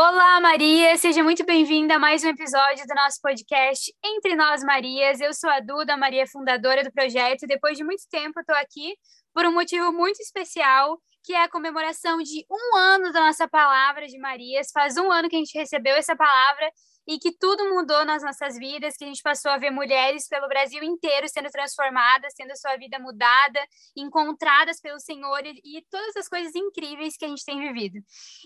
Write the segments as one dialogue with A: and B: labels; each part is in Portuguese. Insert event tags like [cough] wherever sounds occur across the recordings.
A: Olá, Maria! Seja muito bem-vinda a mais um episódio do nosso podcast Entre Nós Marias. Eu sou a Duda, Maria, fundadora do projeto, depois de muito tempo estou aqui por um motivo muito especial, que é a comemoração de um ano da nossa palavra de Marias. Faz um ano que a gente recebeu essa palavra e que tudo mudou nas nossas vidas, que a gente passou a ver mulheres pelo Brasil inteiro sendo transformadas, tendo sua vida mudada, encontradas pelo Senhor e, e todas as coisas incríveis que a gente tem vivido.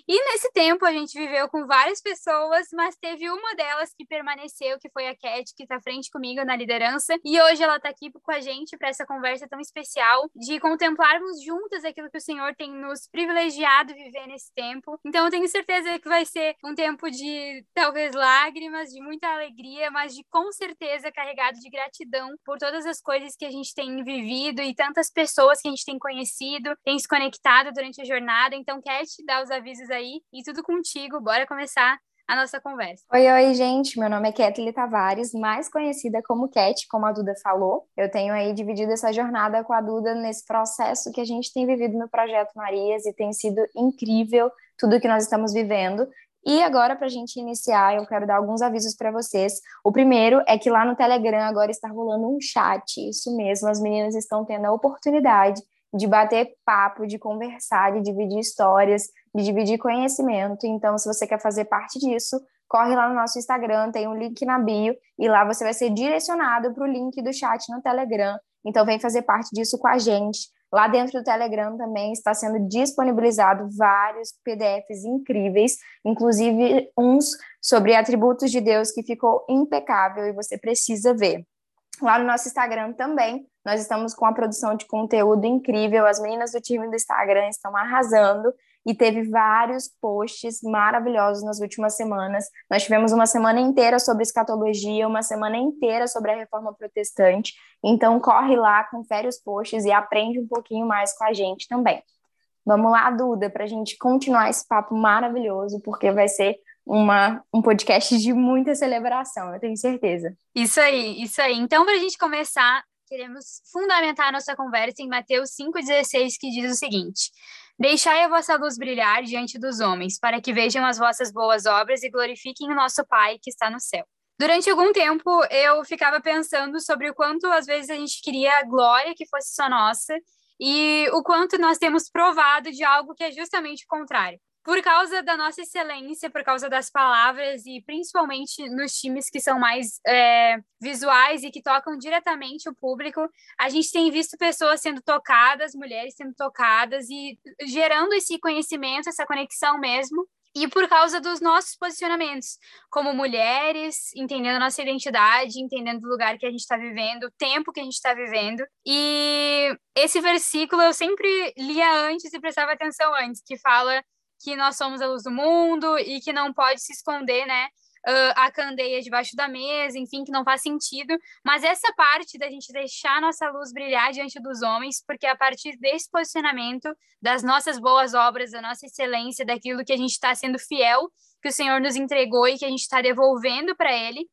A: E nesse tempo a gente viveu com várias pessoas, mas teve uma delas que permaneceu, que foi a Cat, que está frente comigo na liderança, e hoje ela está aqui com a gente para essa conversa tão especial de contemplarmos juntas aquilo que o Senhor tem nos privilegiado viver nesse tempo. Então eu tenho certeza que vai ser um tempo de talvez lá lágrimas, de muita alegria, mas de com certeza carregado de gratidão por todas as coisas que a gente tem vivido e tantas pessoas que a gente tem conhecido, tem se conectado durante a jornada. Então, quer te dar os avisos aí e tudo contigo. Bora começar a nossa conversa.
B: Oi, oi, gente. Meu nome é Kathleen Tavares, mais conhecida como Cat, como a Duda falou. Eu tenho aí dividido essa jornada com a Duda nesse processo que a gente tem vivido no Projeto Marias e tem sido incrível tudo que nós estamos vivendo. E agora, para a gente iniciar, eu quero dar alguns avisos para vocês. O primeiro é que lá no Telegram agora está rolando um chat, isso mesmo, as meninas estão tendo a oportunidade de bater papo, de conversar, de dividir histórias, de dividir conhecimento. Então, se você quer fazer parte disso, corre lá no nosso Instagram, tem um link na bio, e lá você vai ser direcionado para o link do chat no Telegram. Então, vem fazer parte disso com a gente. Lá dentro do Telegram também está sendo disponibilizado vários PDFs incríveis, inclusive uns sobre atributos de Deus que ficou impecável e você precisa ver. Lá no nosso Instagram também, nós estamos com a produção de conteúdo incrível. As meninas do time do Instagram estão arrasando e teve vários posts maravilhosos nas últimas semanas. Nós tivemos uma semana inteira sobre escatologia, uma semana inteira sobre a reforma protestante. Então corre lá, confere os posts e aprende um pouquinho mais com a gente também. Vamos lá, Duda, para a gente continuar esse papo maravilhoso, porque vai ser uma, um podcast de muita celebração, eu tenho certeza.
A: Isso aí, isso aí. Então, para a gente começar, queremos fundamentar nossa conversa em Mateus 5,16, que diz o seguinte: Deixai a vossa luz brilhar diante dos homens, para que vejam as vossas boas obras e glorifiquem o nosso Pai que está no céu. Durante algum tempo, eu ficava pensando sobre o quanto às vezes a gente queria a glória que fosse só nossa e o quanto nós temos provado de algo que é justamente o contrário por causa da nossa excelência, por causa das palavras e principalmente nos times que são mais é, visuais e que tocam diretamente o público, a gente tem visto pessoas sendo tocadas, mulheres sendo tocadas e gerando esse conhecimento, essa conexão mesmo. E por causa dos nossos posicionamentos, como mulheres, entendendo a nossa identidade, entendendo o lugar que a gente está vivendo, o tempo que a gente está vivendo. E esse versículo eu sempre lia antes e prestava atenção antes, que fala que nós somos a luz do mundo e que não pode se esconder, né? Uh, a candeia debaixo da mesa, enfim, que não faz sentido. Mas essa parte da gente deixar nossa luz brilhar diante dos homens, porque a partir desse posicionamento, das nossas boas obras, da nossa excelência, daquilo que a gente está sendo fiel, que o Senhor nos entregou e que a gente está devolvendo para Ele,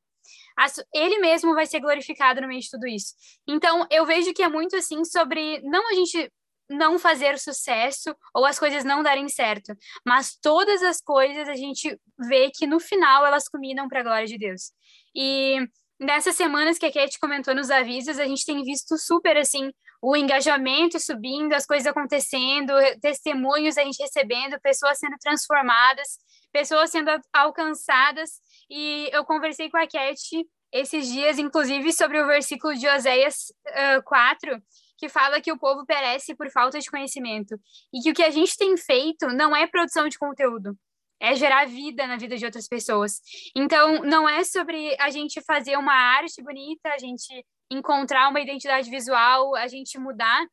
A: ele mesmo vai ser glorificado no meio de tudo isso. Então, eu vejo que é muito assim sobre não a gente não fazer sucesso ou as coisas não darem certo, mas todas as coisas a gente vê que no final elas culminam para a glória de Deus. E nessas semanas que a Kate comentou nos avisos, a gente tem visto super assim o engajamento subindo, as coisas acontecendo, testemunhos a gente recebendo, pessoas sendo transformadas, pessoas sendo alcançadas. E eu conversei com a Kate esses dias, inclusive, sobre o versículo de Oséias uh, 4, que fala que o povo perece por falta de conhecimento e que o que a gente tem feito não é produção de conteúdo, é gerar vida na vida de outras pessoas. Então, não é sobre a gente fazer uma arte bonita, a gente encontrar uma identidade visual, a gente mudar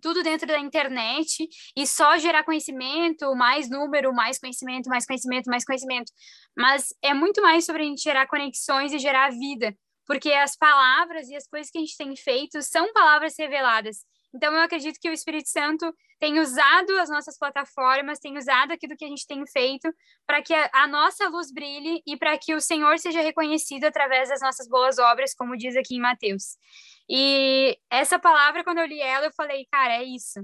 A: tudo dentro da internet e só gerar conhecimento, mais número, mais conhecimento, mais conhecimento, mais conhecimento. Mas é muito mais sobre a gente gerar conexões e gerar vida porque as palavras e as coisas que a gente tem feito são palavras reveladas. Então, eu acredito que o Espírito Santo tem usado as nossas plataformas, tem usado aquilo que a gente tem feito para que a, nossa luz brilhe e para que o Senhor seja reconhecido através das nossas boas obras, como diz aqui em Mateus. E essa palavra, quando eu li ela, eu falei, cara, é isso.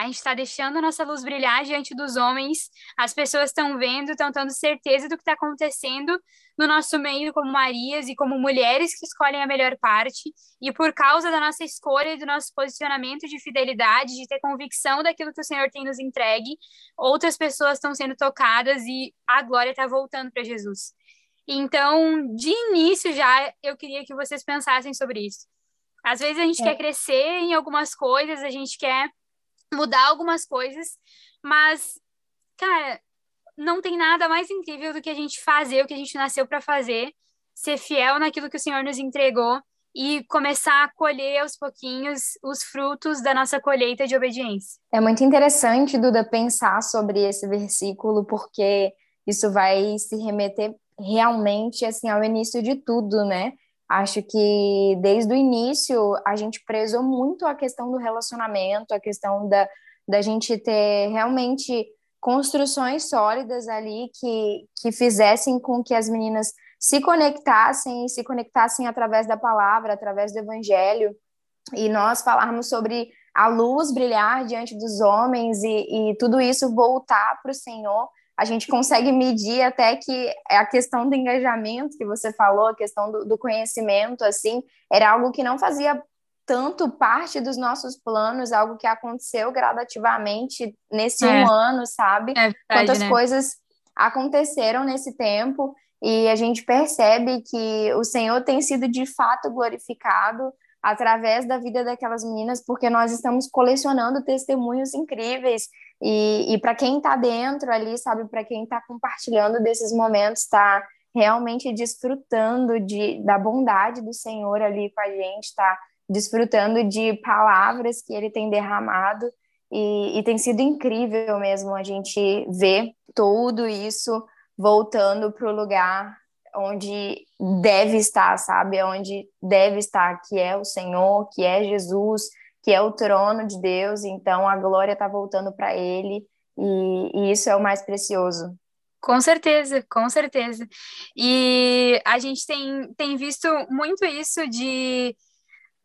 A: A gente está deixando a nossa luz brilhar diante dos homens, as pessoas estão vendo, estão tendo certeza do que está acontecendo no nosso meio, como Marias e como mulheres que escolhem a melhor parte, e por causa da nossa escolha e do nosso posicionamento de fidelidade, de ter convicção daquilo que o Senhor tem nos entregue, outras pessoas estão sendo tocadas e a glória está voltando para Jesus. Então, de início já, eu queria que vocês pensassem sobre isso. Às vezes a gente é. quer crescer em algumas coisas, a gente quer mudar algumas coisas, mas, cara, não tem nada mais incrível do que a gente fazer o que a gente nasceu para fazer, ser fiel naquilo que o Senhor nos entregou e começar a colher aos pouquinhos os frutos da nossa colheita de obediência.
B: É muito interessante, Duda, pensar sobre esse versículo, porque isso vai se remeter realmente assim ao início de tudo, né? Acho que desde o início a gente prezou muito a questão do relacionamento, a questão da, da gente ter realmente construções sólidas ali que, que fizessem com que as meninas se conectassem, se conectassem através da palavra, através do evangelho, e nós falarmos sobre a luz brilhar diante dos homens e, e tudo isso voltar para o Senhor a gente consegue medir até que a questão do engajamento que você falou, a questão do, do conhecimento, assim, era algo que não fazia tanto parte dos nossos planos, algo que aconteceu gradativamente nesse é. um ano, sabe? É verdade, Quantas né? coisas aconteceram nesse tempo e a gente percebe que o Senhor tem sido de fato glorificado através da vida daquelas meninas, porque nós estamos colecionando testemunhos incríveis. E, e para quem está dentro ali, sabe, para quem está compartilhando desses momentos, está realmente desfrutando de, da bondade do Senhor ali com a gente, está desfrutando de palavras que Ele tem derramado. E, e tem sido incrível mesmo a gente ver tudo isso voltando para o lugar onde deve estar, sabe? Onde deve estar, que é o Senhor, que é Jesus, que é o trono de Deus, então a glória está voltando para Ele, e, e isso é o mais precioso.
A: Com certeza, com certeza. E a gente tem, tem visto muito isso de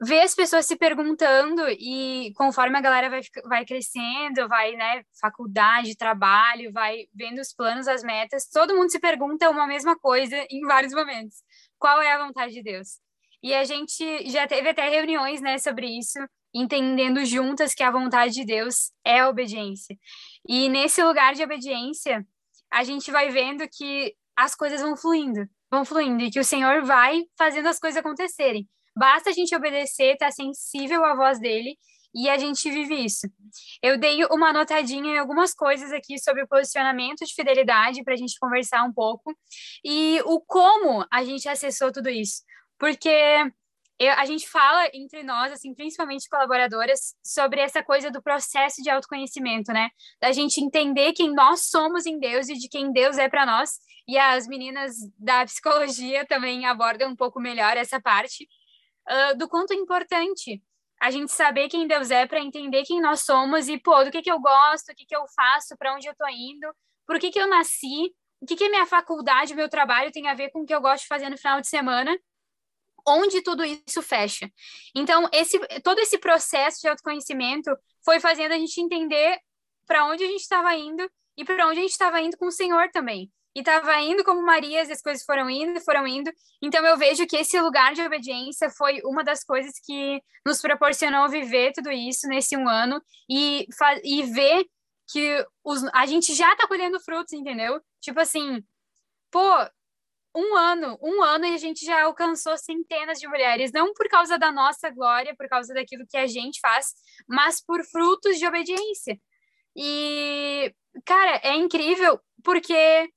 A: ver as pessoas se perguntando e conforme a galera vai, vai crescendo, vai, né, faculdade, trabalho, vai vendo os planos, as metas, todo mundo se pergunta uma mesma coisa em vários momentos. Qual é a vontade de Deus? E a gente já teve até reuniões, né, sobre isso, entendendo juntas que a vontade de Deus é a obediência. E nesse lugar de obediência, a gente vai vendo que as coisas vão fluindo, vão fluindo, e que o Senhor vai fazendo as coisas acontecerem. Basta a gente obedecer, estar tá sensível à voz dele e a gente vive isso. Eu dei uma anotadinha em algumas coisas aqui sobre o posicionamento de fidelidade para a gente conversar um pouco e o como a gente acessou tudo isso. Porque eu, a gente fala entre nós, assim, principalmente colaboradoras, sobre essa coisa do processo de autoconhecimento, né? Da gente entender quem nós somos em Deus e de quem Deus é para nós. E as meninas da psicologia também abordam um pouco melhor essa parte uh, do quanto é importante a gente saber quem Deus é para entender quem nós somos e, pô, do que, que eu gosto, o que, que eu faço, para onde eu tô indo, por que, que eu nasci, o que, que minha faculdade, meu trabalho tem a ver com o que eu gosto de fazer no final de semana, onde tudo isso fecha. Então, esse, todo esse processo de autoconhecimento foi fazendo a gente entender para onde a gente estava indo e para onde a gente estava indo com o Senhor também e estava indo como Maria, as coisas foram indo, foram indo. Então eu vejo que esse lugar de obediência foi uma das coisas que nos proporcionou viver tudo isso nesse um ano e, e ver que os, a gente já está colhendo frutos, entendeu? Tipo assim, pô, um ano, um ano e a gente já alcançou centenas de mulheres, não por causa da nossa glória, por causa daquilo que a gente faz, mas por frutos de obediência. E, cara, é incrível porque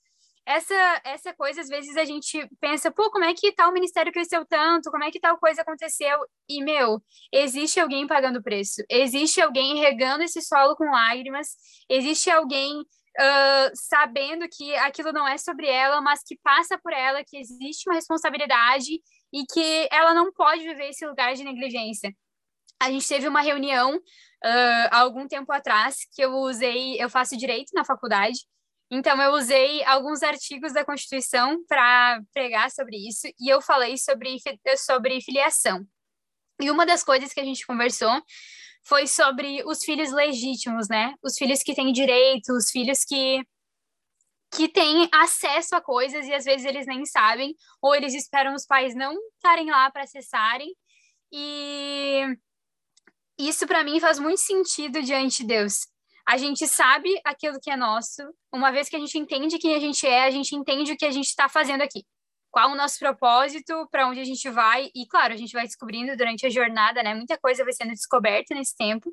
A: essa, essa coisa, às vezes a gente pensa, pô, como é que tal ministério cresceu tanto? Como é que tal coisa aconteceu? E, meu, existe alguém pagando preço, existe alguém regando esse solo com lágrimas, existe alguém uh, sabendo que aquilo não é sobre ela, mas que passa por ela, que existe uma responsabilidade e que ela não pode viver esse lugar de negligência. A gente teve uma reunião uh, há algum tempo atrás que eu usei, eu faço direito na faculdade, então, eu usei alguns artigos da Constituição para pregar sobre isso e eu falei sobre, sobre filiação. E uma das coisas que a gente conversou foi sobre os filhos legítimos, né? Os filhos que têm direito, os filhos que que têm acesso a coisas e às vezes eles nem sabem, ou eles esperam os pais não estarem lá para acessarem. E isso para mim faz muito sentido diante de Deus. A gente sabe aquilo que é nosso, uma vez que a gente entende quem a gente é, a gente entende o que a gente está fazendo aqui. Qual o nosso propósito, para onde a gente vai, e claro, a gente vai descobrindo durante a jornada, né? Muita coisa vai sendo descoberta nesse tempo,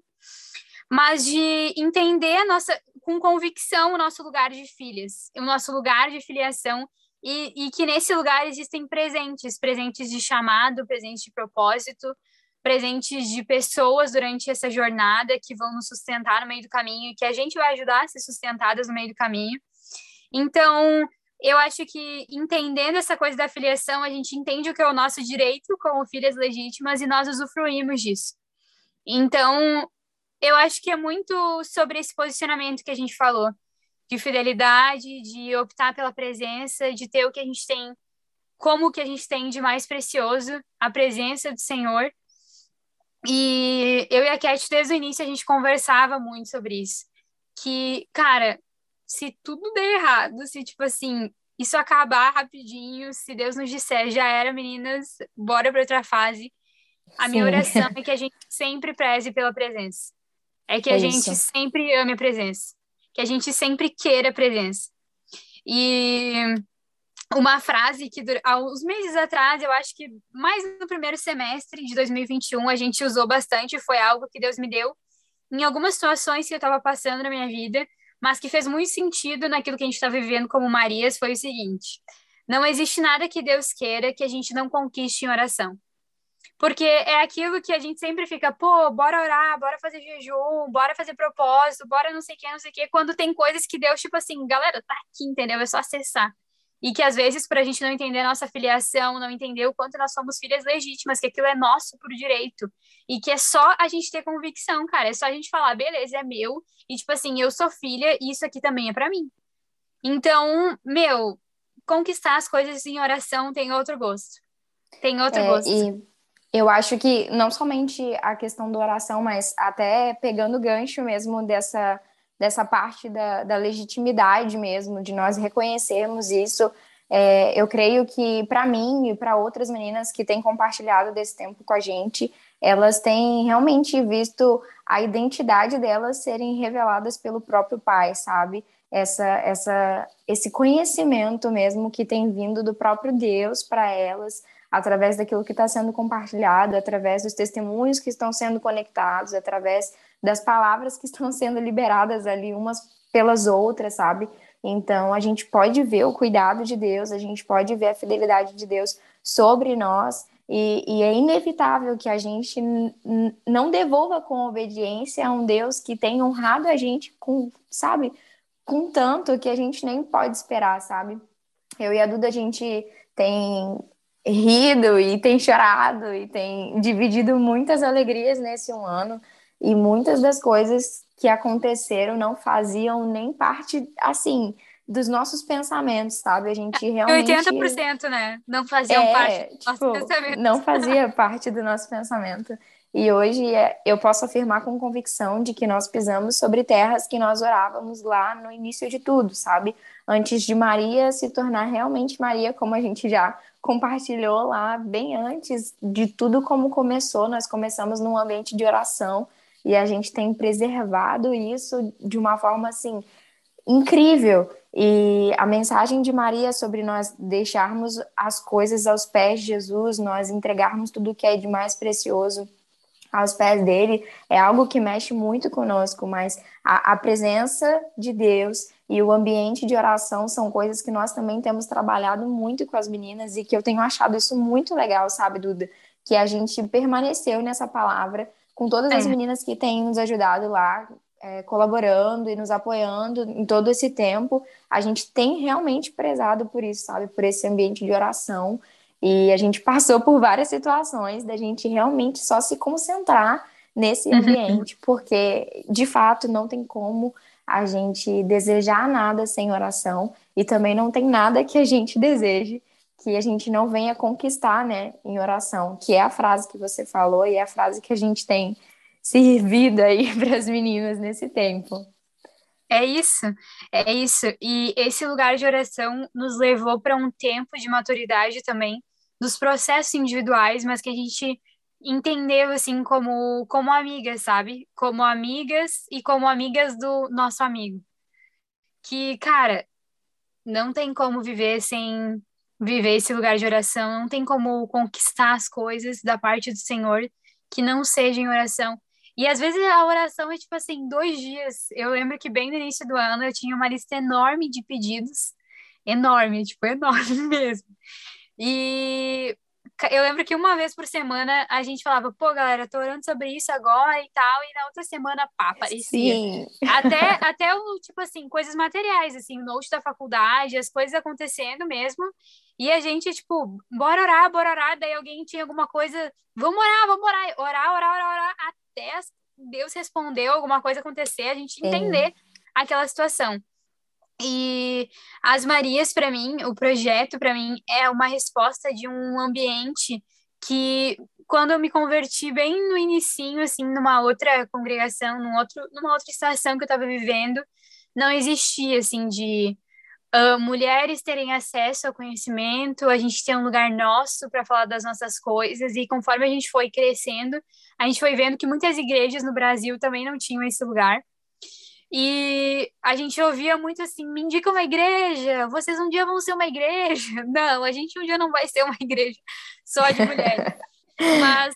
A: mas de entender a nossa, com convicção, o nosso lugar de filhas, o nosso lugar de filiação, e, e que nesse lugar existem presentes, presentes de chamado, presentes de propósito, presentes de pessoas durante essa jornada que vão nos sustentar no meio do caminho e que a gente vai ajudar a ser sustentadas no meio do caminho. Então, eu acho que entendendo essa coisa da filiação, a gente entende o que é o nosso direito como filhas legítimas e nós usufruímos disso. Então, eu acho que é muito sobre esse posicionamento que a gente falou, de fidelidade, de optar pela presença, de ter o que a gente tem, como o que a gente tem de mais precioso, a presença do Senhor. E eu e a Cat, desde o início, a gente conversava muito sobre isso. Que, cara, se tudo der errado, se, tipo assim, isso acabar rapidinho, se Deus nos disser, já era, meninas, bora para outra fase. A Sim. minha oração é que a [laughs] gente sempre preze pela presença. É que é a gente isso. sempre ame a presença. Que a gente sempre queira a presença. E uma frase que, há uns meses atrás, eu acho que mais no primeiro semestre de 2021, a gente usou bastante, foi algo que Deus me deu em algumas situações que eu estava passando na minha vida, mas que fez muito sentido naquilo que a gente está vivendo como Marias, foi o seguinte: não existe nada que Deus queira que a gente não conquiste em oração. Porque é aquilo que a gente sempre fica, pô, bora orar, bora fazer jejum, bora fazer propósito, bora não sei o que, não sei o que, quando tem coisas que Deus, tipo assim, galera, tá aqui, entendeu? É só acessar. E que às vezes, para a gente não entender a nossa filiação, não entender o quanto nós somos filhas legítimas, que aquilo é nosso por direito. E que é só a gente ter convicção, cara. É só a gente falar, beleza, é meu. E tipo assim, eu sou filha e isso aqui também é para mim. Então, meu, conquistar as coisas em oração tem outro gosto. Tem outro é, gosto.
B: E eu acho que não somente a questão da oração, mas até pegando o gancho mesmo dessa dessa parte da, da legitimidade mesmo, de nós reconhecermos isso. É, eu creio que para mim e para outras meninas que têm compartilhado desse tempo com a gente, elas têm realmente visto a identidade delas serem reveladas pelo próprio pai, sabe? Essa, essa, esse conhecimento mesmo que tem vindo do próprio Deus para elas, através daquilo que está sendo compartilhado, através dos testemunhos que estão sendo conectados, através das palavras que estão sendo liberadas ali umas pelas outras, sabe? Então a gente pode ver o cuidado de Deus, a gente pode ver a fidelidade de Deus sobre nós. E, e é inevitável que a gente não devolva com obediência a um Deus que tem honrado a gente com, sabe, com tanto que a gente nem pode esperar, sabe? Eu e a Duda, a gente tem rido e tem chorado e tem dividido muitas alegrias nesse um ano. E muitas das coisas que aconteceram não faziam nem parte, assim, dos nossos pensamentos, sabe? A gente realmente...
A: 80%, né? Não faziam é, parte do tipo, nosso pensamento.
B: Não fazia parte do nosso pensamento. E hoje é, eu posso afirmar com convicção de que nós pisamos sobre terras que nós orávamos lá no início de tudo, sabe? Antes de Maria se tornar realmente Maria, como a gente já compartilhou lá bem antes de tudo como começou. Nós começamos num ambiente de oração e a gente tem preservado isso de uma forma assim incrível. E a mensagem de Maria sobre nós deixarmos as coisas aos pés de Jesus, nós entregarmos tudo que é de mais precioso aos pés dele é algo que mexe muito conosco, mas a, a, presença de Deus e o ambiente de oração são coisas que nós também temos trabalhado muito com as meninas e que eu tenho achado isso muito legal, sabe, Duda? Que a gente permaneceu nessa palavra com todas as é. meninas que têm nos ajudado lá, é, colaborando e nos apoiando em todo esse tempo. A gente tem realmente prezado por isso, sabe? Por esse ambiente de oração e a gente [laughs] passou por várias situações da gente realmente só se concentrar nesse uhum. ambiente, porque de fato não tem como a gente desejar nada sem oração e também não tem nada que a gente [laughs] deseje que a gente não venha conquistar, né, em oração, que é a frase que você falou e é a frase que a gente tem servido aí [laughs] para as meninas nesse tempo.
A: É isso, é isso. E esse lugar de oração nos levou para um tempo de maturidade também, dos processos individuais, mas que a gente entendeu assim como como amigas, sabe? Como amigas e como amigas do nosso amigo. Que, cara, não tem como viver sem viver esse lugar de oração, não tem como conquistar as coisas da parte do Senhor que não seja em oração. E às vezes a oração é tipo assim, dois dias. Eu lembro que bem no início do ano eu tinha uma lista enorme de pedidos, enorme, tipo, enorme [laughs] mesmo. E eu lembro que uma vez por semana a gente falava, pô, galera, tô orando sobre isso agora e tal, e na outra semana, pá, aparecia. Sim. Até, [laughs] até o, tipo assim, coisas materiais, assim, o note da faculdade, as coisas acontecendo mesmo, e a gente, tipo, bora orar, bora orar, daí alguém tinha alguma coisa, vamos orar, vamos orar, orar, orar, orar, orar, até Deus respondeu, alguma coisa acontecer, a gente entender aquela situação. E as Marias, para mim, o projeto, para mim, é uma resposta de um ambiente que, quando eu me converti bem no inicinho, assim, numa outra congregação, num outro, numa outra estação que eu estava vivendo, não existia, assim, de uh, mulheres terem acesso ao conhecimento, a gente ter um lugar nosso para falar das nossas coisas, e conforme a gente foi crescendo, a gente foi vendo que muitas igrejas no Brasil também não tinham esse lugar. E a gente ouvia muito assim: me indica uma igreja, vocês um dia vão ser uma igreja. [laughs] Não, a gente um dia não vai ser uma igreja só de mulheres. [laughs] Mas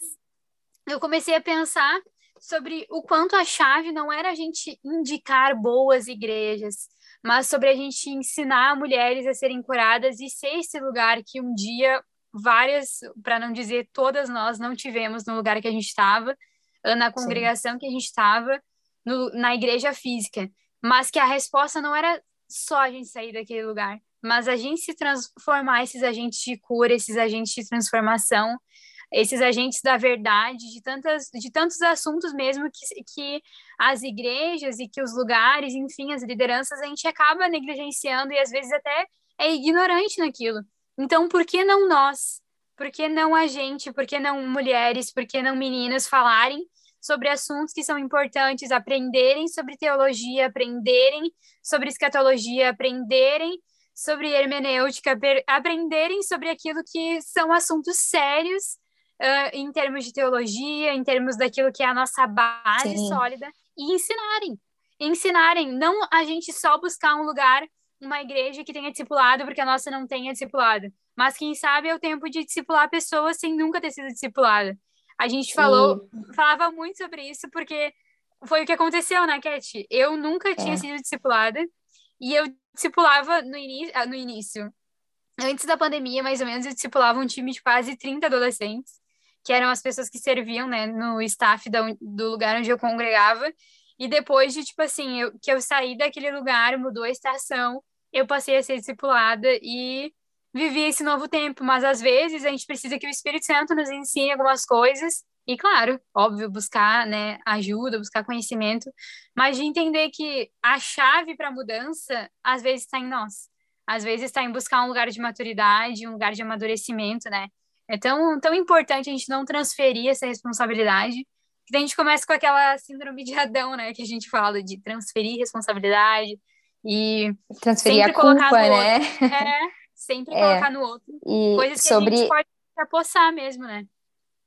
A: eu comecei a pensar sobre o quanto a chave não era a gente indicar boas igrejas, mas sobre a gente ensinar mulheres a serem curadas e ser esse lugar que um dia várias, para não dizer todas nós, não tivemos no lugar que a gente estava, na congregação Sim. que a gente estava, na igreja física. Mas que a resposta não era só a gente sair daquele lugar, mas a gente se transformar esses agentes de cura, esses agentes de transformação, esses agentes da verdade, de, tantas, de tantos assuntos mesmo que, que as igrejas e que os lugares, enfim, as lideranças, a gente acaba negligenciando e às vezes até é ignorante naquilo. Então, por que não nós? Por que não a gente? Por que não mulheres? Por que não meninas falarem sobre assuntos que são importantes, aprenderem sobre teologia, aprenderem sobre escatologia, aprenderem sobre hermenêutica, aprenderem sobre aquilo que são assuntos sérios uh, em termos de teologia, em termos daquilo que é a nossa base Sim. sólida, e ensinarem. Ensinarem, não a gente só buscar um lugar, uma igreja que tenha discipulado, porque a nossa não tenha discipulado, mas quem sabe é o tempo de discipular pessoas sem nunca ter sido discipulada. A gente falou, falava muito sobre isso, porque foi o que aconteceu, né, Cat? Eu nunca tinha é. sido discipulada, e eu discipulava no, ah, no início. Antes da pandemia, mais ou menos, eu discipulava um time de quase 30 adolescentes que eram as pessoas que serviam, né, no staff da, do lugar onde eu congregava. E depois de, tipo assim, eu, que eu saí daquele lugar, mudou a estação, eu passei a ser discipulada e vivi esse novo tempo. Mas às vezes a gente precisa que o Espírito Santo nos ensine algumas coisas. E claro, óbvio, buscar né, ajuda, buscar conhecimento, mas de entender que a chave para a mudança às vezes está em nós. Às vezes está em buscar um lugar de maturidade, um lugar de amadurecimento, né? É tão, tão importante a gente não transferir essa responsabilidade, que a gente começa com aquela síndrome de Adão, né? Que a gente fala de transferir responsabilidade e
B: transferir a culpa, né?
A: É, sempre é. colocar no outro. E coisas que sobre... a gente pode apossar mesmo, né?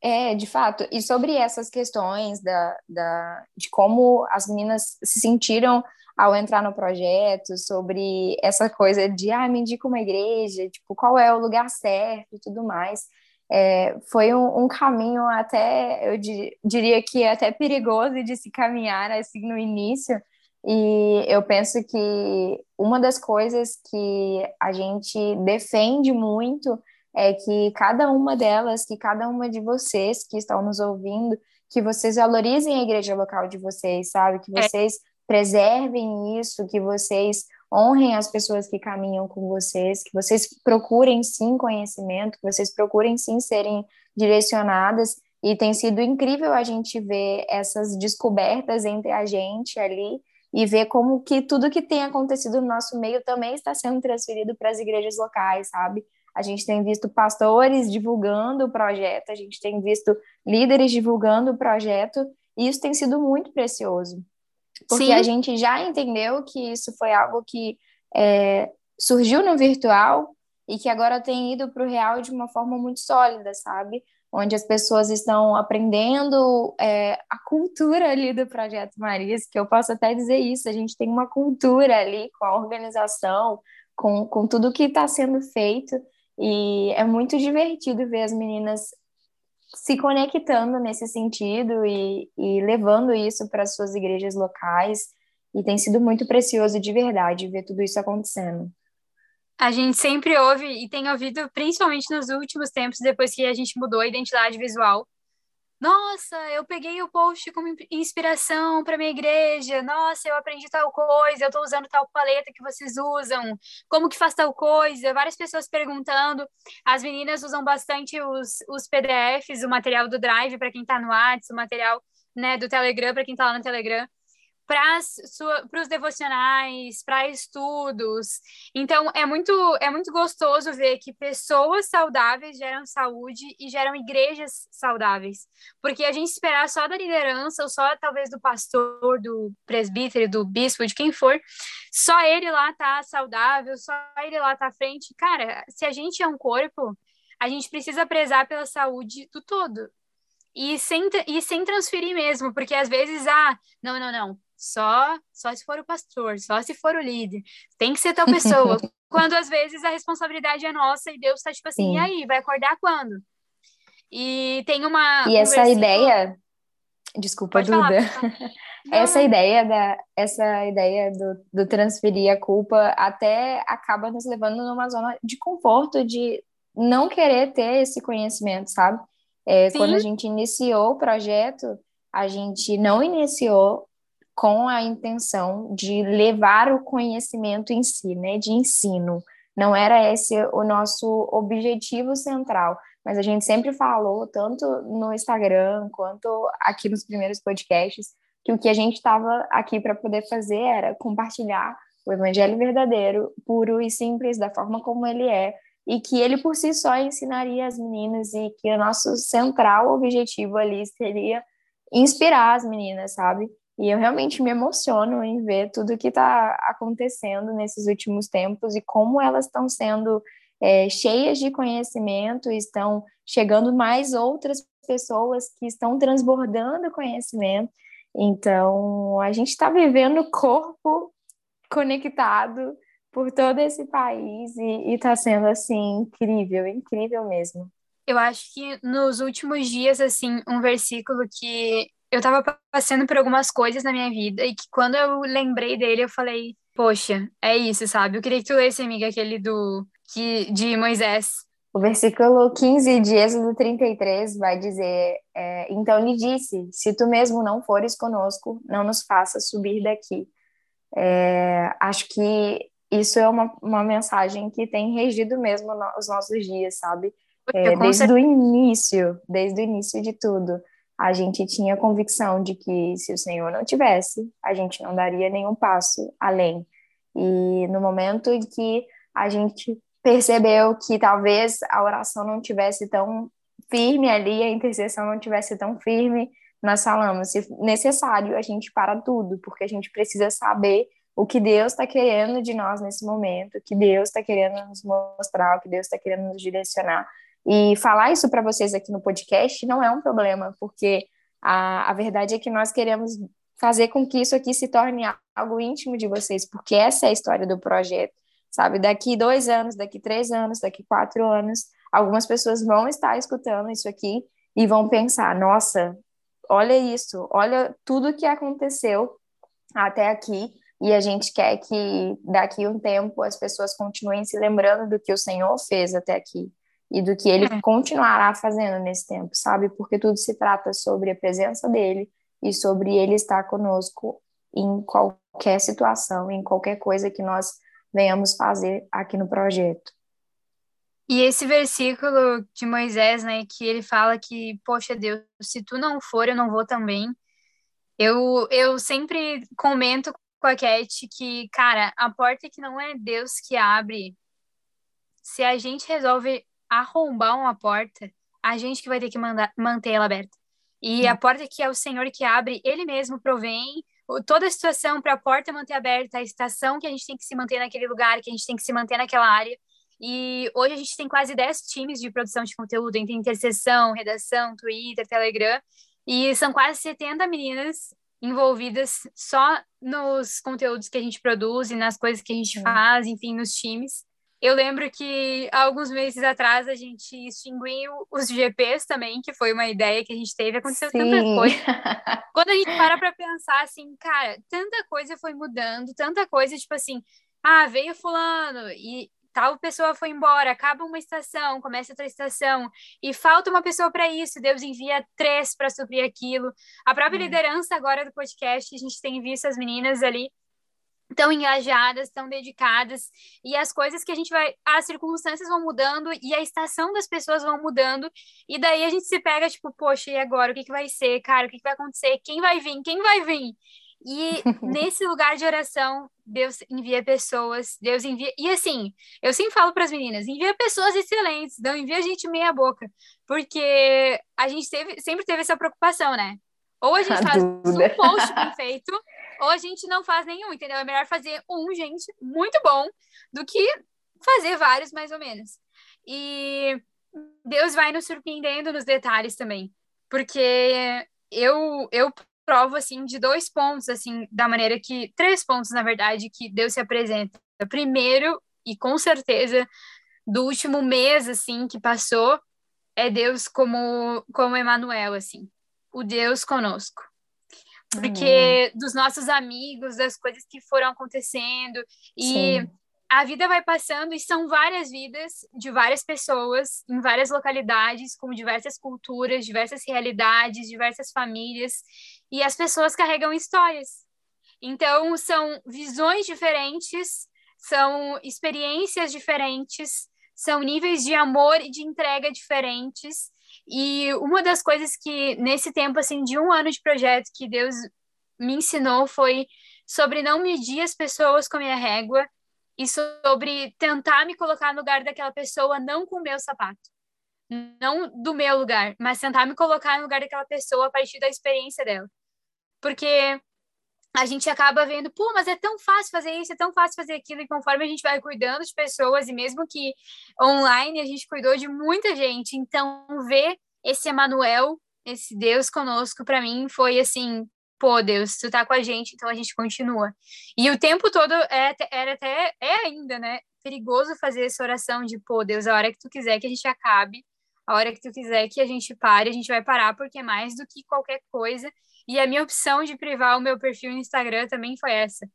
B: É, de fato. E sobre essas questões da, da, de como as meninas se sentiram ao entrar no projeto, sobre essa coisa de, ah, me indica uma igreja, tipo, qual é o lugar certo e tudo mais é, foi um, um, caminho até, eu diria que até perigoso de se caminhar assim no início. E eu penso que uma das coisas que a gente defende muito é que cada uma delas, que cada uma de vocês que estão nos ouvindo, que vocês valorizem a igreja local de vocês, sabe? Que é. vocês é. preservem isso, que vocês honrem as pessoas que caminham com vocês, que vocês procurem sim conhecimento, que vocês procurem sim serem direcionadas. E tem sido incrível a gente ver essas descobertas entre a gente ali e ver como que tudo que tem acontecido no nosso meio também está sendo transferido para as igrejas locais, sabe? A gente tem visto pastores divulgando o projeto, a gente tem visto líderes divulgando o projeto E isso tem sido muito precioso, porque Sim. a gente já entendeu que isso foi algo que é, surgiu no virtual e que agora tem ido para o real de uma forma muito sólida, sabe? Onde as pessoas estão aprendendo é, a cultura ali do Projeto Marias, que eu posso até dizer isso, a gente tem uma cultura ali com a organização, com, com tudo que está sendo feito, e é muito divertido ver as meninas se conectando nesse sentido e, e levando isso para as suas igrejas locais. E tem sido muito precioso de verdade ver tudo isso acontecendo.
A: A gente sempre ouve e tem ouvido, principalmente nos últimos tempos, depois que a gente mudou a identidade visual, nossa, eu peguei o post como inspiração para minha igreja. Nossa, eu aprendi tal coisa, eu estou usando tal paleta que vocês usam. Como que faz tal coisa? Várias pessoas perguntando. As meninas usam bastante os, os PDFs, o material do Drive para quem está no WhatsApp, o material né, do Telegram para quem está lá no Telegram para os devocionais, para estudos. Então, é muito, é muito gostoso ver que pessoas saudáveis geram saúde e geram igrejas saudáveis. Porque a gente esperar só da liderança, ou só talvez do pastor, do presbítero, do bispo, de quem for, só ele lá tá saudável, só ele lá tá à frente. Cara, se a gente é um corpo, a gente precisa prezar pela saúde do todo. E sem, e sem transferir mesmo, porque às vezes, ah, não, não, não, só, só se for o pastor, só se for o líder. Tem que ser tal pessoa. [laughs] quando às vezes a responsabilidade é nossa e Deus está tipo assim, Sim. e aí, vai acordar quando? E tem uma.
B: E essa ideia. Desculpa, Pode Duda. Falar, [laughs] essa ideia da essa ideia do, do transferir a culpa até acaba nos levando numa zona de conforto de não querer ter esse conhecimento, sabe? É, quando a gente iniciou o projeto, a gente não iniciou com a intenção de levar o conhecimento em si, né, de ensino. Não era esse o nosso objetivo central, mas a gente sempre falou, tanto no Instagram quanto aqui nos primeiros podcasts, que o que a gente estava aqui para poder fazer era compartilhar o evangelho verdadeiro, puro e simples, da forma como ele é, e que ele por si só ensinaria as meninas, e que o nosso central objetivo ali seria inspirar as meninas, sabe? E eu realmente me emociono em ver tudo que está acontecendo nesses últimos tempos e como elas estão sendo é, cheias de conhecimento, estão chegando mais outras pessoas que estão transbordando conhecimento. Então, a gente está vivendo corpo conectado por todo esse país e está sendo assim incrível, incrível mesmo.
A: Eu acho que nos últimos dias, assim, um versículo que eu tava passando por algumas coisas na minha vida e que quando eu lembrei dele, eu falei, poxa, é isso, sabe? Eu queria que tu lesse, amiga, aquele do que, de Moisés.
B: O versículo 15 de Êxodo 33 vai dizer: é, Então lhe disse: Se tu mesmo não fores conosco, não nos faças subir daqui. É, acho que isso é uma, uma mensagem que tem regido mesmo no, os nossos dias, sabe? É, desde o início, desde o início de tudo a gente tinha convicção de que se o Senhor não tivesse, a gente não daria nenhum passo além. E no momento em que a gente percebeu que talvez a oração não tivesse tão firme ali, a intercessão não tivesse tão firme, nós falamos, se necessário, a gente para tudo, porque a gente precisa saber o que Deus está querendo de nós nesse momento, o que Deus está querendo nos mostrar, o que Deus está querendo nos direcionar. E falar isso para vocês aqui no podcast não é um problema, porque a, a verdade é que nós queremos fazer com que isso aqui se torne algo íntimo de vocês, porque essa é a história do projeto, sabe? Daqui dois anos, daqui três anos, daqui quatro anos, algumas pessoas vão estar escutando isso aqui e vão pensar: nossa, olha isso, olha tudo que aconteceu até aqui. E a gente quer que daqui um tempo as pessoas continuem se lembrando do que o Senhor fez até aqui e do que ele é. continuará fazendo nesse tempo, sabe? Porque tudo se trata sobre a presença dele e sobre ele estar conosco em qualquer situação, em qualquer coisa que nós venhamos fazer aqui no projeto.
A: E esse versículo de Moisés, né, que ele fala que, poxa Deus, se tu não for, eu não vou também. Eu, eu sempre comento com a Cat que, cara, a porta que não é Deus que abre, se a gente resolve arrombar uma porta, a gente que vai ter que mandar, manter ela aberta. E a porta que é o Senhor que abre, Ele mesmo provém toda a situação para a porta manter aberta, a estação que a gente tem que se manter naquele lugar, que a gente tem que se manter naquela área. E hoje a gente tem quase 10 times de produção de conteúdo, entre interseção, redação, Twitter, Telegram, e são quase 70 meninas envolvidas só nos conteúdos que a gente produz e nas coisas que a gente faz, enfim, nos times. Eu lembro que alguns meses atrás a gente extinguiu os GPs também, que foi uma ideia que a gente teve. Aconteceu Sim. tanta coisa. [laughs] Quando a gente para para pensar assim, cara, tanta coisa foi mudando, tanta coisa, tipo assim, ah, veio fulano e tal pessoa foi embora, acaba uma estação, começa outra estação e falta uma pessoa para isso, Deus envia três para suprir aquilo. A própria hum. liderança agora do podcast, a gente tem visto as meninas ali tão engajadas, tão dedicadas, e as coisas que a gente vai, as circunstâncias vão mudando e a estação das pessoas vão mudando, e daí a gente se pega tipo, poxa, e agora o que que vai ser, cara, o que que vai acontecer, quem vai vir, quem vai vir? E [laughs] nesse lugar de oração, Deus envia pessoas, Deus envia. E assim, eu sempre falo para as meninas: envia pessoas excelentes, não envia gente meia-boca, porque a gente teve, sempre teve essa preocupação, né? Ou a gente a faz dúvida. um post bem feito, [laughs] ou a gente não faz nenhum, entendeu? É melhor fazer um, gente, muito bom, do que fazer vários, mais ou menos. E Deus vai nos surpreendendo nos detalhes também, porque eu, eu provo, assim, de dois pontos, assim, da maneira que, três pontos, na verdade, que Deus se apresenta. Primeiro, e com certeza, do último mês, assim, que passou, é Deus como, como Emmanuel, assim, o Deus conosco porque uhum. dos nossos amigos, das coisas que foram acontecendo e Sim. a vida vai passando e são várias vidas de várias pessoas em várias localidades com diversas culturas, diversas realidades, diversas famílias e as pessoas carregam histórias. Então são visões diferentes, são experiências diferentes, são níveis de amor e de entrega diferentes e uma das coisas que, nesse tempo, assim, de um ano de projeto, que Deus me ensinou foi sobre não medir as pessoas com a minha régua e sobre tentar me colocar no lugar daquela pessoa, não com o meu sapato. Não do meu lugar, mas tentar me colocar no lugar daquela pessoa a partir da experiência dela. Porque a gente acaba vendo, pô, mas é tão fácil fazer isso, é tão fácil fazer aquilo, e conforme a gente vai cuidando de pessoas, e mesmo que online a gente cuidou de muita gente, então ver esse Emanuel, esse Deus conosco, para mim foi assim, pô, Deus, tu tá com a gente, então a gente continua. E o tempo todo é, era até, é ainda, né, perigoso fazer essa oração de, pô, Deus, a hora que tu quiser que a gente acabe, a hora que tu quiser que a gente pare, a gente vai parar, porque é mais do que qualquer coisa, e a minha opção de privar o meu perfil no Instagram também foi essa.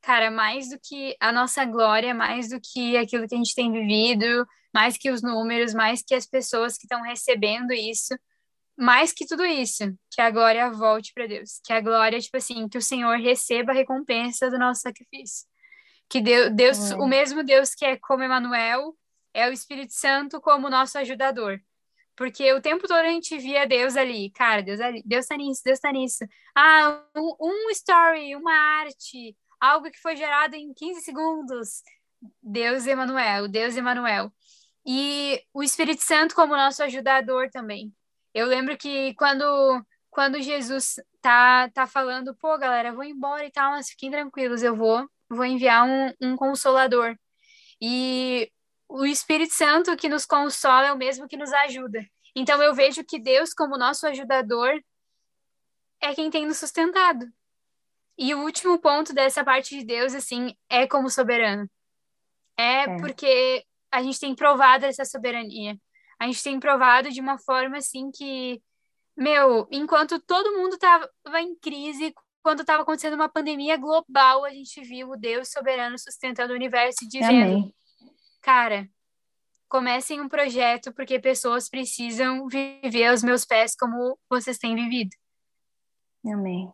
A: Cara, mais do que a nossa glória, mais do que aquilo que a gente tem vivido, mais que os números, mais que as pessoas que estão recebendo isso, mais que tudo isso, que a glória volte para Deus, que a glória, tipo assim, que o Senhor receba a recompensa do nosso sacrifício. Que Deus, Deus o mesmo Deus que é como Emanuel, é o Espírito Santo como nosso ajudador. Porque o tempo todo a gente via Deus ali, cara, Deus ali, Deus tá nisso, Deus tá nisso. Ah, um, um story, uma arte, algo que foi gerado em 15 segundos. Deus Emanuel, Deus Emanuel. E o Espírito Santo como nosso ajudador também. Eu lembro que quando quando Jesus tá tá falando, pô, galera, vou embora e tal, mas fiquem tranquilos, eu vou vou enviar um, um consolador. E o Espírito Santo que nos consola é o mesmo que nos ajuda. Então eu vejo que Deus, como nosso ajudador, é quem tem nos sustentado. E o último ponto dessa parte de Deus, assim, é como soberano. É, é. porque a gente tem provado essa soberania. A gente tem provado de uma forma, assim, que, meu, enquanto todo mundo estava em crise, quando estava acontecendo uma pandemia global, a gente viu o Deus soberano sustentando o universo e dizendo: Amém cara, comecem um projeto porque pessoas precisam viver aos meus pés como vocês têm vivido.
B: Amém.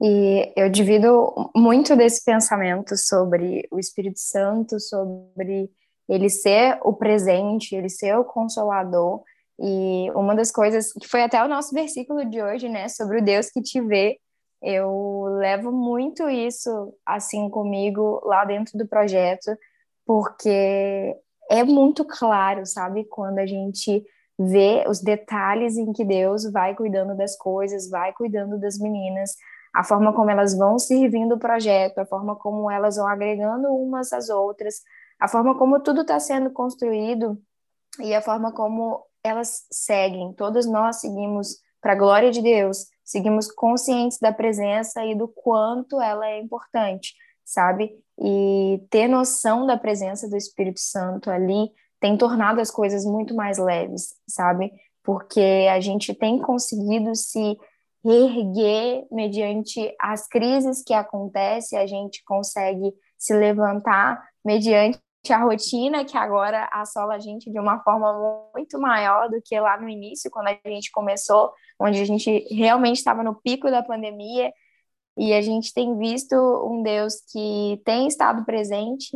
B: E eu divido muito desse pensamento sobre o Espírito Santo, sobre ele ser o presente, ele ser o consolador. E uma das coisas que foi até o nosso versículo de hoje, né, sobre o Deus que te vê, eu levo muito isso assim comigo lá dentro do projeto, porque é muito claro, sabe? Quando a gente ver os detalhes em que Deus vai cuidando das coisas, vai cuidando das meninas, a forma como elas vão servindo o projeto, a forma como elas vão agregando umas às outras, a forma como tudo está sendo construído e a forma como elas seguem. Todos nós seguimos para a glória de Deus, seguimos conscientes da presença e do quanto ela é importante, sabe? E ter noção da presença do Espírito Santo ali tem tornado as coisas muito mais leves, sabe? Porque a gente tem conseguido se reerguer mediante as crises que acontecem, a gente consegue se levantar mediante a rotina que agora assola a gente de uma forma muito maior do que lá no início, quando a gente começou, onde a gente realmente estava no pico da pandemia, e a gente tem visto um Deus que tem estado presente,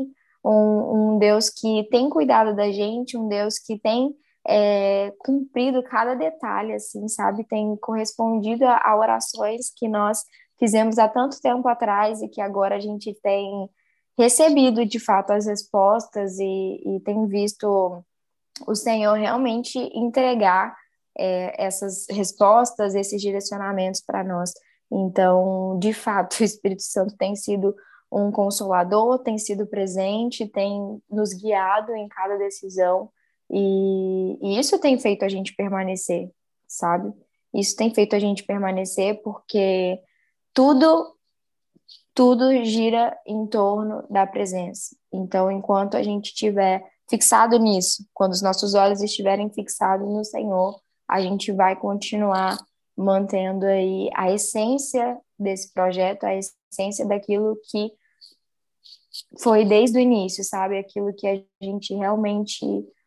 B: um, um Deus que tem cuidado da gente, um Deus que tem é, cumprido cada detalhe, assim, sabe? Tem correspondido a, orações que nós fizemos há tanto tempo atrás e que agora a gente tem recebido de fato as respostas e, e tem visto o Senhor realmente entregar é, essas respostas, esses direcionamentos para nós. Então, de fato, [laughs] o Espírito Santo tem sido um consolador, tem sido presente, tem nos guiado em cada decisão, e, e isso tem feito a gente permanecer, sabe? Isso tem feito a gente permanecer porque tudo tudo gira em torno da presença. Então, enquanto a gente estiver fixado nisso, quando os nossos olhos estiverem fixados no Senhor, a gente vai continuar mantendo aí a essência desse projeto, a essência daquilo que foi desde o início, sabe? Aquilo que a gente realmente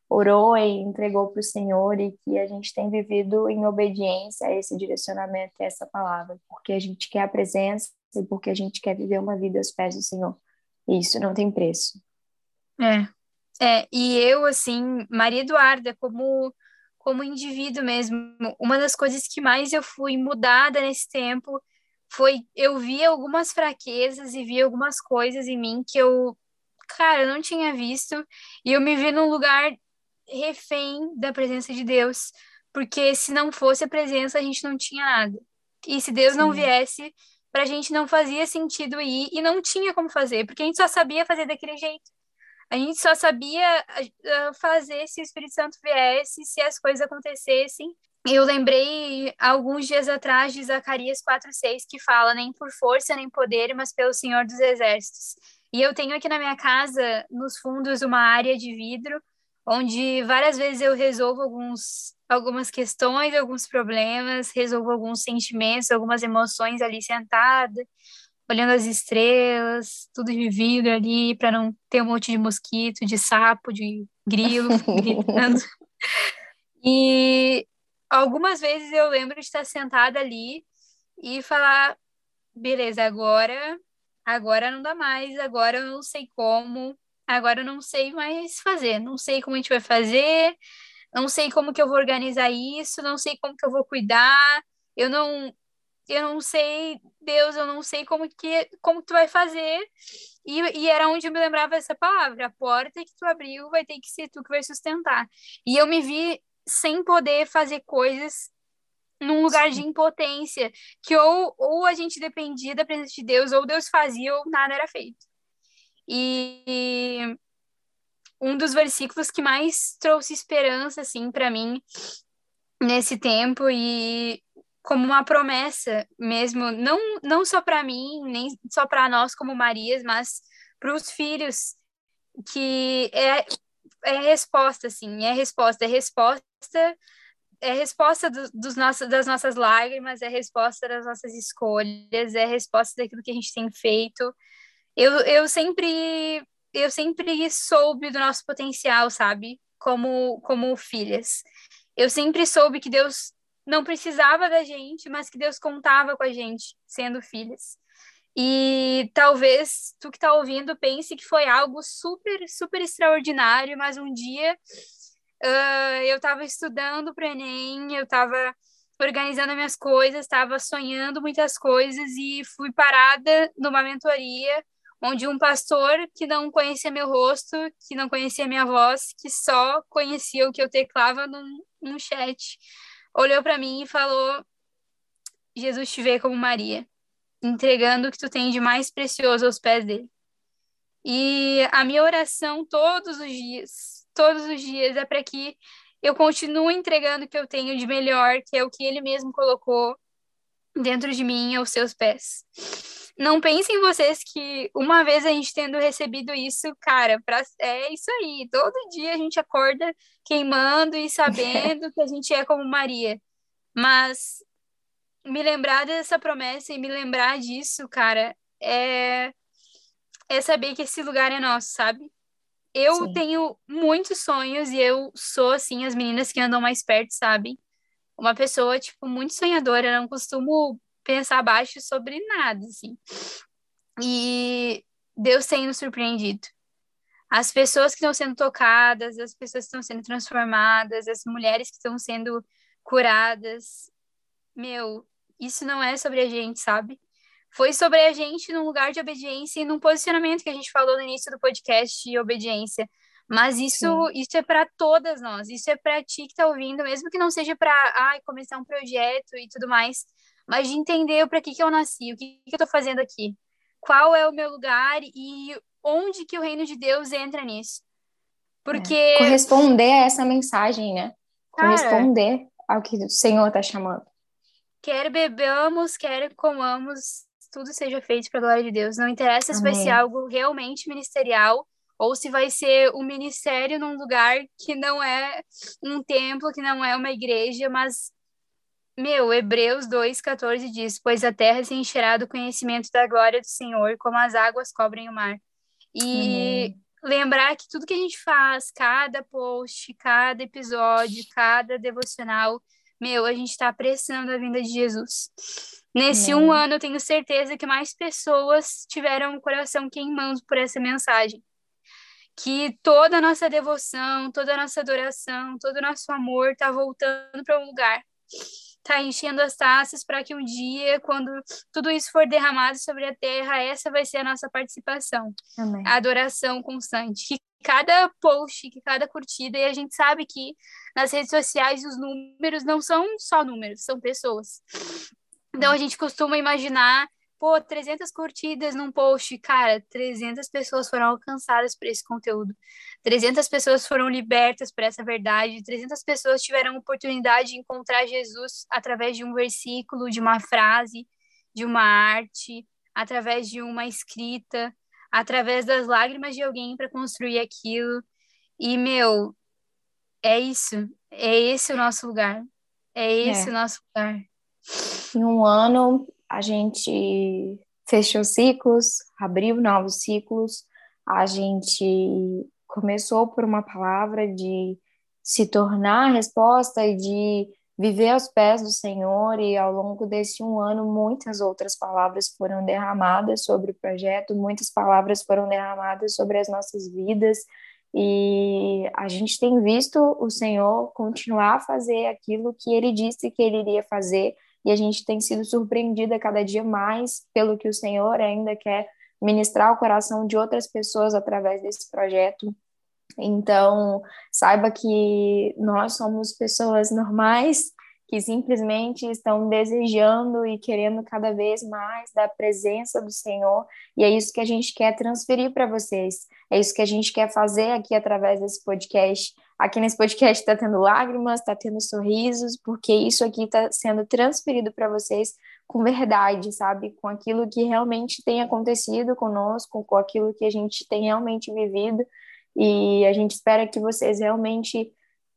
B: orou e entregou para o Senhor e que a gente tem vivido em obediência a esse direcionamento, a essa palavra, porque a gente quer a presença e porque a gente quer viver uma vida aos pés do Senhor. E isso não tem preço.
A: É. É, e eu, assim, Maria Eduarda, como, como indivíduo mesmo, uma das coisas que mais eu fui mudada nesse tempo foi eu vi algumas fraquezas e vi algumas coisas em mim que eu, cara, não tinha visto, e eu me vi num lugar refém da presença de Deus, porque se não fosse a presença, a gente não tinha nada. E se Deus Sim. não viesse, para a gente não fazia sentido ir e não tinha como fazer, porque a gente só sabia fazer daquele jeito. A gente só sabia uh, fazer se o Espírito Santo viesse, se as coisas acontecessem. Eu lembrei alguns dias atrás de Zacarias 4:6 que fala nem por força nem poder, mas pelo Senhor dos Exércitos. E eu tenho aqui na minha casa, nos fundos, uma área de vidro onde várias vezes eu resolvo alguns, algumas questões, alguns problemas, resolvo alguns sentimentos, algumas emoções ali sentada, olhando as estrelas, tudo vivido ali, para não ter um monte de mosquito, de sapo, de grilo [laughs] gritando. E algumas vezes eu lembro de estar sentada ali e falar: beleza, agora, agora não dá mais, agora eu não sei como, agora eu não sei mais fazer, não sei como a gente vai fazer, não sei como que eu vou organizar isso, não sei como que eu vou cuidar, eu não eu não sei, Deus, eu não sei como que como tu vai fazer. E, e era onde eu me lembrava essa palavra, a porta que tu abriu vai ter que ser tu que vai sustentar. E eu me vi sem poder fazer coisas num lugar de impotência, que ou, ou a gente dependia da presença de Deus, ou Deus fazia, ou nada era feito. E um dos versículos que mais trouxe esperança assim para mim nesse tempo e como uma promessa mesmo, não não só para mim, nem só para nós como Marias, mas para os filhos que é é resposta assim, é resposta, é resposta é resposta do, dos nossos, das nossas lágrimas, é resposta das nossas escolhas, é resposta daquilo que a gente tem feito, eu, eu sempre eu sempre soube do nosso potencial, sabe? Como como filhas. Eu sempre soube que Deus não precisava da gente, mas que Deus contava com a gente, sendo filhas. E talvez tu que está ouvindo pense que foi algo super, super extraordinário, mas um dia uh, eu estava estudando para Enem, eu estava organizando minhas coisas, estava sonhando muitas coisas e fui parada numa mentoria onde um pastor que não conhecia meu rosto, que não conhecia minha voz, que só conhecia o que eu teclava, não no chat olhou para mim e falou: Jesus te vê como Maria, entregando o que tu tem de mais precioso aos pés dele. E a minha oração todos os dias, todos os dias, é para que eu continue entregando o que eu tenho de melhor, que é o que ele mesmo colocou dentro de mim aos seus pés. Não pensem vocês que uma vez a gente tendo recebido isso, cara, pra, é isso aí. Todo dia a gente acorda queimando e sabendo que a gente é como Maria. Mas me lembrar dessa promessa e me lembrar disso, cara, é, é saber que esse lugar é nosso, sabe? Eu Sim. tenho muitos sonhos e eu sou, assim, as meninas que andam mais perto, sabe? Uma pessoa, tipo, muito sonhadora, não costumo pensar baixo sobre nada, assim. E Deus tem nos surpreendido. As pessoas que estão sendo tocadas, as pessoas que estão sendo transformadas, as mulheres que estão sendo curadas. Meu, isso não é sobre a gente, sabe? Foi sobre a gente num lugar de obediência e num posicionamento que a gente falou no início do podcast de obediência. Mas isso, isso é para todas nós, isso é para ti que está ouvindo, mesmo que não seja para ai, começar um projeto e tudo mais mas de entender para que, que eu nasci, o que, que eu estou fazendo aqui, qual é o meu lugar e onde que o reino de Deus entra nisso. Porque. É.
B: Corresponder a essa mensagem, né? Corresponder Cara, ao que o Senhor está chamando.
A: Quer bebamos, quer comamos, tudo seja feito para a glória de Deus. Não interessa Amém. se vai ser algo realmente ministerial ou se vai ser um ministério num lugar que não é um templo, que não é uma igreja, mas meu, Hebreus 2,14 diz: Pois a terra se encherá do conhecimento da glória do Senhor, como as águas cobrem o mar. E uhum. lembrar que tudo que a gente faz, cada post, cada episódio, cada devocional, meu, a gente está apressando a vinda de Jesus. Nesse uhum. um ano, eu tenho certeza que mais pessoas tiveram o coração queimando por essa mensagem. Que toda a nossa devoção, toda a nossa adoração, todo o nosso amor está voltando para um lugar tá enchendo as taças para que um dia, quando tudo isso for derramado sobre a terra, essa vai ser a nossa participação. Amém. A adoração constante. Que cada post, que cada curtida, e a gente sabe que nas redes sociais os números não são só números, são pessoas. Então a gente costuma imaginar pô, 300 curtidas num post, cara, 300 pessoas foram alcançadas por esse conteúdo. 300 pessoas foram libertas por essa verdade, 300 pessoas tiveram oportunidade de encontrar Jesus através de um versículo, de uma frase, de uma arte, através de uma escrita, através das lágrimas de alguém para construir aquilo. E, meu, é isso. É esse o nosso lugar. É esse é. o nosso lugar.
B: Em um ano, a gente fechou ciclos, abriu novos ciclos, a gente começou por uma palavra de se tornar a resposta e de viver aos pés do Senhor, e ao longo desse um ano, muitas outras palavras foram derramadas sobre o projeto, muitas palavras foram derramadas sobre as nossas vidas, e a gente tem visto o Senhor continuar a fazer aquilo que ele disse que ele iria fazer, e a gente tem sido surpreendida cada dia mais pelo que o Senhor ainda quer ministrar o coração de outras pessoas através desse projeto. Então, saiba que nós somos pessoas normais que simplesmente estão desejando e querendo cada vez mais da presença do Senhor, e é isso que a gente quer transferir para vocês. É isso que a gente quer fazer aqui através desse podcast. Aqui nesse podcast está tendo lágrimas, está tendo sorrisos, porque isso aqui está sendo transferido para vocês com verdade, sabe? Com aquilo que realmente tem acontecido conosco, com aquilo que a gente tem realmente vivido. E a gente espera que vocês realmente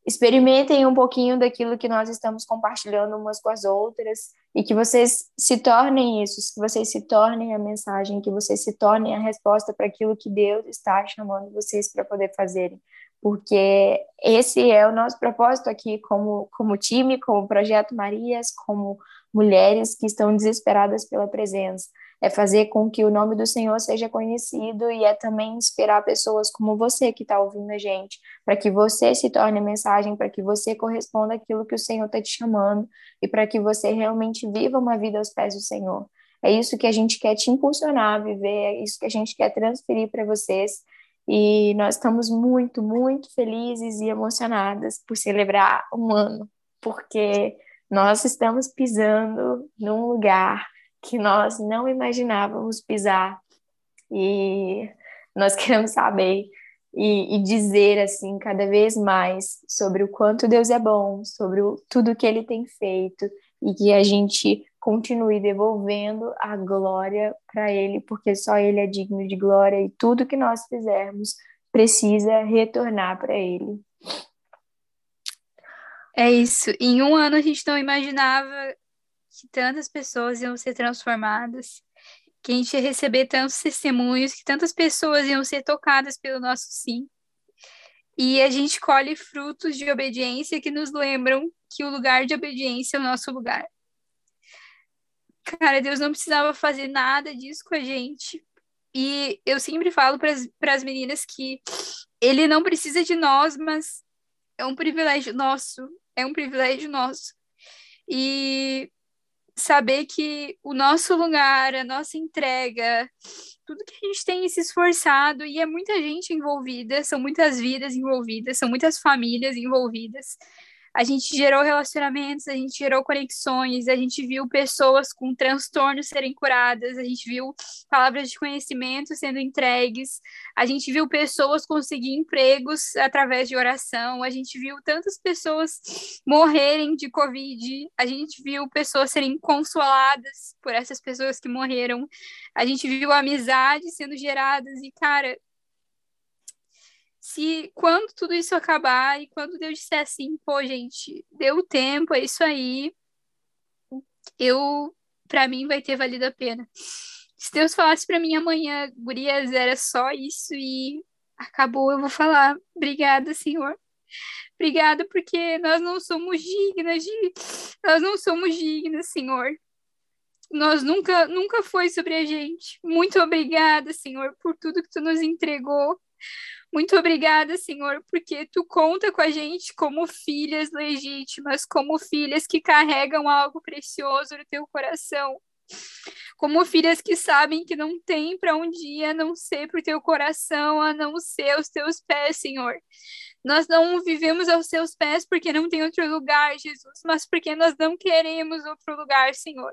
B: experimentem um pouquinho daquilo que nós estamos compartilhando umas com as outras e que vocês se tornem isso, que vocês se tornem a mensagem, que vocês se tornem a resposta para aquilo que Deus está chamando vocês para poder fazerem porque esse é o nosso propósito aqui como, como time, como Projeto Marias, como mulheres que estão desesperadas pela presença. É fazer com que o nome do Senhor seja conhecido e é também inspirar pessoas como você que está ouvindo a gente, para que você se torne mensagem, para que você corresponda àquilo que o Senhor está te chamando e para que você realmente viva uma vida aos pés do Senhor. É isso que a gente quer te impulsionar a viver, é isso que a gente quer transferir para vocês E nós estamos muito, muito felizes e emocionadas por celebrar um ano, porque nós estamos pisando num lugar que nós não imaginávamos pisar. E nós [laughs] queremos saber e, e, dizer assim cada vez mais sobre o quanto Deus é bom, sobre o, tudo que Ele tem feito e que a gente continue devolvendo a glória para Ele, porque só Ele é digno de glória e tudo que nós fizermos precisa retornar para Ele.
A: É isso. Em um ano a gente não imaginava que tantas pessoas iam ser transformadas, que a gente ia receber tantos testemunhos, que tantas pessoas iam ser tocadas pelo nosso sim. E a gente colhe frutos de obediência que nos lembram que o lugar de obediência é o nosso lugar. Cara, Deus não precisava fazer nada disso com a gente. E eu sempre falo para as meninas que ele não precisa de nós, mas é um privilégio nosso. É um privilégio nosso. E saber que o nosso lugar, a nossa entrega, tudo que a gente tem se esforçado, e é muita gente envolvida, são muitas vidas envolvidas, são muitas famílias envolvidas a gente gerou relacionamentos, a gente gerou conexões, a gente viu pessoas com transtornos serem curadas, a gente viu palavras de conhecimento sendo entregues, a gente viu pessoas conseguir empregos através de oração, a gente viu tantas pessoas morrerem de Covid, a gente viu pessoas serem consoladas por essas pessoas que morreram, a gente viu amizades sendo geradas, e cara, se quando tudo isso acabar e quando Deus disser assim, pô, gente, deu tempo, é isso aí, eu, para mim, vai ter valido a pena. Se Deus falasse para mim amanhã, gurias, era só isso e acabou, eu vou falar, obrigada, Senhor. Obrigada, porque nós não somos dignas de. Nós não somos dignas, Senhor. Nós nunca, nunca foi sobre a gente. Muito obrigada, Senhor, por tudo que tu nos entregou. Muito obrigada, Senhor, porque tu conta com a gente como filhas legítimas, como filhas que carregam algo precioso no teu coração. Como filhas que sabem que não tem para um dia não ser para o teu coração, a não ser os teus pés, Senhor. Nós não vivemos aos teus pés porque não tem outro lugar, Jesus, mas porque nós não queremos outro lugar, Senhor.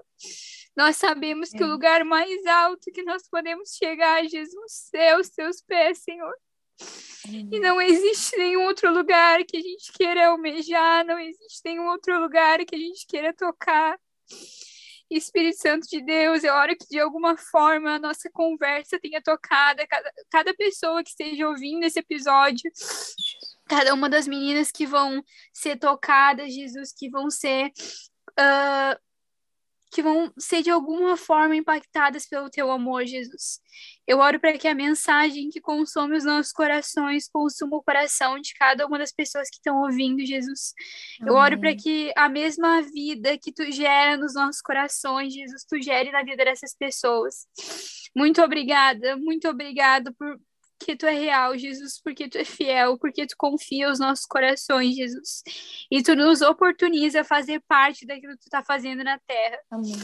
A: Nós sabemos é. que o lugar mais alto que nós podemos chegar, Jesus, é os teus pés, Senhor. E não existe nenhum outro lugar que a gente queira almejar, não existe nenhum outro lugar que a gente queira tocar. Espírito Santo de Deus, eu oro que de alguma forma a nossa conversa tenha tocado cada, cada pessoa que esteja ouvindo esse episódio, cada uma das meninas que vão ser tocadas, Jesus, que vão ser uh, que vão ser de alguma forma impactadas pelo teu amor, Jesus. Eu oro para que a mensagem que consome os nossos corações consuma o coração de cada uma das pessoas que estão ouvindo, Jesus. Amém. Eu oro para que a mesma vida que tu gera nos nossos corações, Jesus, tu gere na vida dessas pessoas. Muito obrigada, muito obrigada por porque tu é real, Jesus, porque tu é fiel, porque tu confia os nossos corações, Jesus. E tu nos oportuniza a fazer parte daquilo que tu está fazendo na terra.
B: Amém.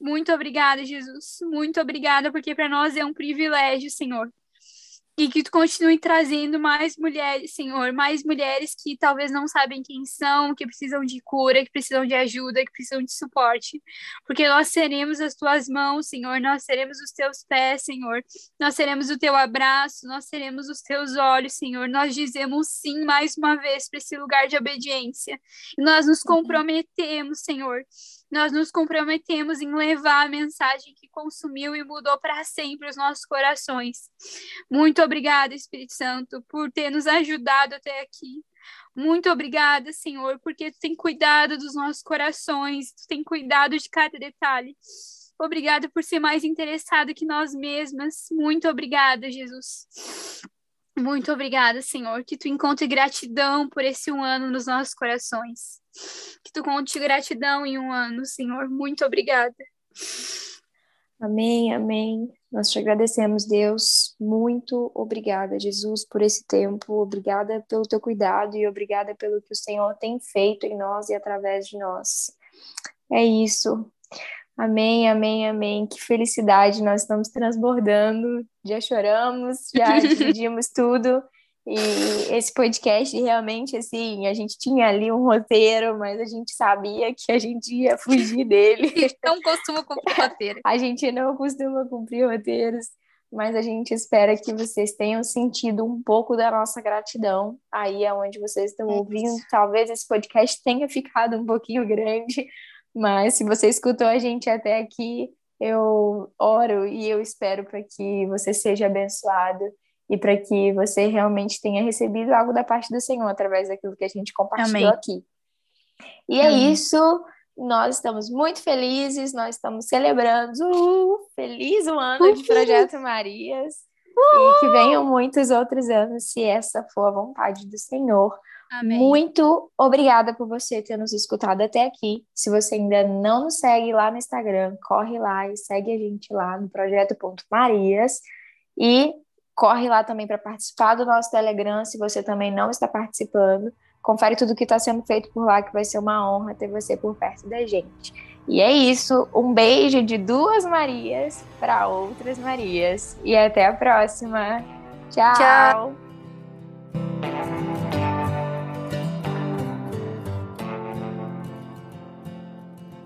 A: Muito obrigada, Jesus. Muito obrigada, porque para nós é um privilégio, Senhor. E que tu continue trazendo mais mulheres, Senhor, mais mulheres que talvez não sabem quem são, que precisam de cura, que precisam de ajuda, que precisam de suporte. Porque nós seremos as tuas mãos, Senhor, nós seremos os teus pés, Senhor, nós seremos o teu abraço, nós seremos os teus olhos, Senhor. Nós dizemos sim mais uma vez para esse lugar de obediência. E nós nos comprometemos, Senhor, nós nos comprometemos em levar a mensagem que consumiu e mudou para sempre os nossos corações. Muito obrigada, Espírito Santo, por ter nos ajudado até aqui. Muito obrigada, Senhor, porque tu tem cuidado dos nossos corações, tu tem cuidado de cada detalhe. Obrigada por ser mais interessado que nós mesmas. Muito obrigada, Jesus. Muito obrigada, Senhor, que tu encontre gratidão por esse um ano nos nossos corações. Que tu conte gratidão em um ano, Senhor. Muito obrigada.
B: Amém, amém. Nós te agradecemos, Deus. Muito obrigada, Jesus, por esse tempo. Obrigada pelo teu cuidado e obrigada pelo que o Senhor tem feito em nós e através de nós. É isso. Amém, amém, amém. Que felicidade, nós estamos transbordando. Já choramos, já [laughs] dividimos tudo. E esse podcast realmente, assim, a gente tinha ali um roteiro, mas a gente sabia que a gente ia fugir dele. [laughs]
A: Não costuma cumprir roteiro.
B: a gente não costuma cumprir roteiros, mas a gente espera que vocês tenham sentido um pouco da nossa gratidão aí aonde vocês estão ouvindo. Talvez esse podcast tenha ficado um pouquinho grande, mas se você escutou a gente até aqui, eu oro e eu espero para que você seja abençoado e para que você realmente tenha recebido algo da parte do Senhor através daquilo que a gente compartilhou Amém. aqui. E é Amém. isso. Nós estamos muito felizes, nós estamos celebrando. Uh, feliz um ano de Projeto Marias. E que venham muitos outros anos, se essa for a vontade do Senhor. Amém. Muito obrigada por você ter nos escutado até aqui. Se você ainda não nos segue lá no Instagram, corre lá e segue a gente lá no Projeto.marias. E corre lá também para participar do nosso Telegram, se você também não está participando. Confere tudo que está sendo feito por lá, que vai ser uma honra ter você por perto da gente. E é isso. Um beijo de duas Marias para outras Marias. E até a próxima. Tchau. Tchau.